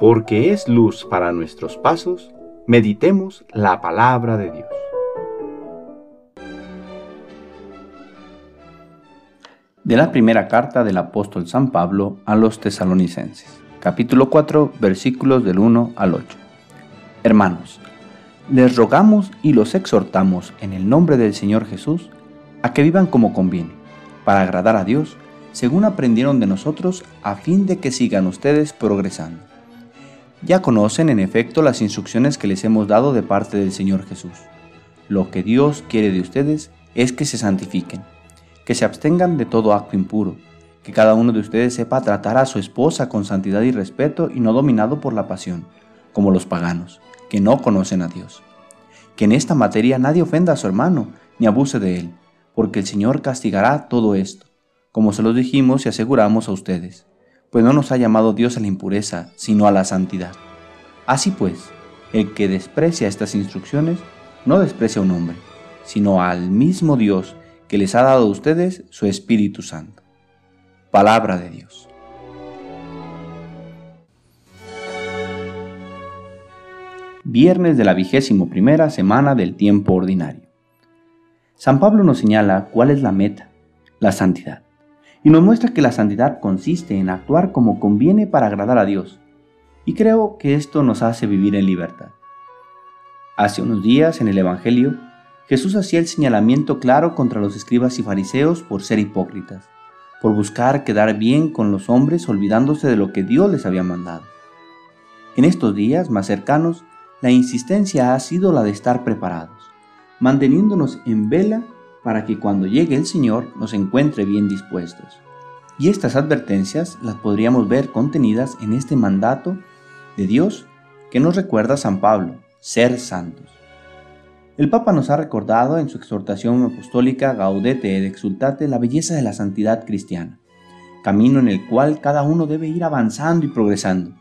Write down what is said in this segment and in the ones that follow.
porque es luz para nuestros pasos, meditemos la palabra de Dios. De la primera carta del apóstol San Pablo a los tesalonicenses, capítulo 4, versículos del 1 al 8. Hermanos, les rogamos y los exhortamos en el nombre del Señor Jesús a que vivan como conviene, para agradar a Dios, según aprendieron de nosotros, a fin de que sigan ustedes progresando ya conocen en efecto las instrucciones que les hemos dado de parte del Señor Jesús. Lo que Dios quiere de ustedes es que se santifiquen, que se abstengan de todo acto impuro, que cada uno de ustedes sepa tratar a su esposa con santidad y respeto y no dominado por la pasión, como los paganos, que no conocen a Dios. Que en esta materia nadie ofenda a su hermano, ni abuse de él, porque el Señor castigará todo esto, como se lo dijimos y aseguramos a ustedes pues no nos ha llamado Dios a la impureza, sino a la santidad. Así pues, el que desprecia estas instrucciones, no desprecia a un hombre, sino al mismo Dios que les ha dado a ustedes su Espíritu Santo. Palabra de Dios. Viernes de la vigésimo primera semana del tiempo ordinario. San Pablo nos señala cuál es la meta, la santidad y nos muestra que la santidad consiste en actuar como conviene para agradar a Dios. Y creo que esto nos hace vivir en libertad. Hace unos días en el Evangelio, Jesús hacía el señalamiento claro contra los escribas y fariseos por ser hipócritas, por buscar quedar bien con los hombres olvidándose de lo que Dios les había mandado. En estos días más cercanos, la insistencia ha sido la de estar preparados, manteniéndonos en vela para que cuando llegue el Señor nos encuentre bien dispuestos. Y estas advertencias las podríamos ver contenidas en este mandato de Dios que nos recuerda San Pablo, ser santos. El Papa nos ha recordado en su exhortación apostólica Gaudete et Exultate la belleza de la santidad cristiana, camino en el cual cada uno debe ir avanzando y progresando.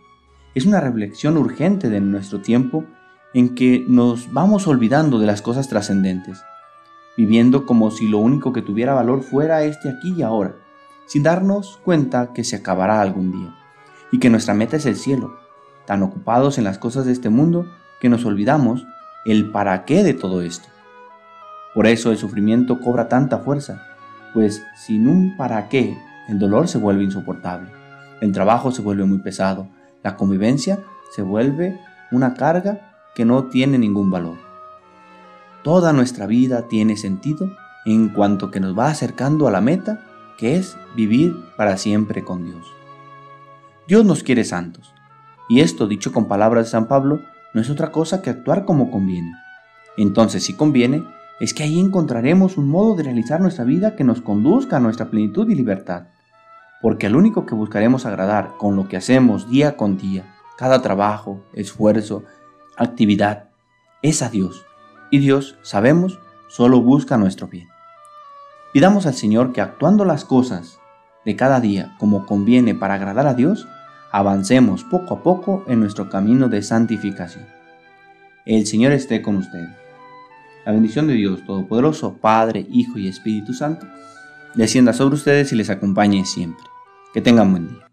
Es una reflexión urgente de nuestro tiempo en que nos vamos olvidando de las cosas trascendentes viviendo como si lo único que tuviera valor fuera este aquí y ahora, sin darnos cuenta que se acabará algún día, y que nuestra meta es el cielo, tan ocupados en las cosas de este mundo que nos olvidamos el para qué de todo esto. Por eso el sufrimiento cobra tanta fuerza, pues sin un para qué el dolor se vuelve insoportable, el trabajo se vuelve muy pesado, la convivencia se vuelve una carga que no tiene ningún valor. Toda nuestra vida tiene sentido en cuanto que nos va acercando a la meta, que es vivir para siempre con Dios. Dios nos quiere santos, y esto, dicho con palabras de San Pablo, no es otra cosa que actuar como conviene. Entonces, si conviene, es que ahí encontraremos un modo de realizar nuestra vida que nos conduzca a nuestra plenitud y libertad. Porque al único que buscaremos agradar con lo que hacemos día con día, cada trabajo, esfuerzo, actividad, es a Dios y Dios, sabemos, solo busca nuestro bien. Pidamos al Señor que actuando las cosas de cada día como conviene para agradar a Dios, avancemos poco a poco en nuestro camino de santificación. El Señor esté con ustedes. La bendición de Dios Todopoderoso, Padre, Hijo y Espíritu Santo, descienda sobre ustedes y les acompañe siempre. Que tengan buen día.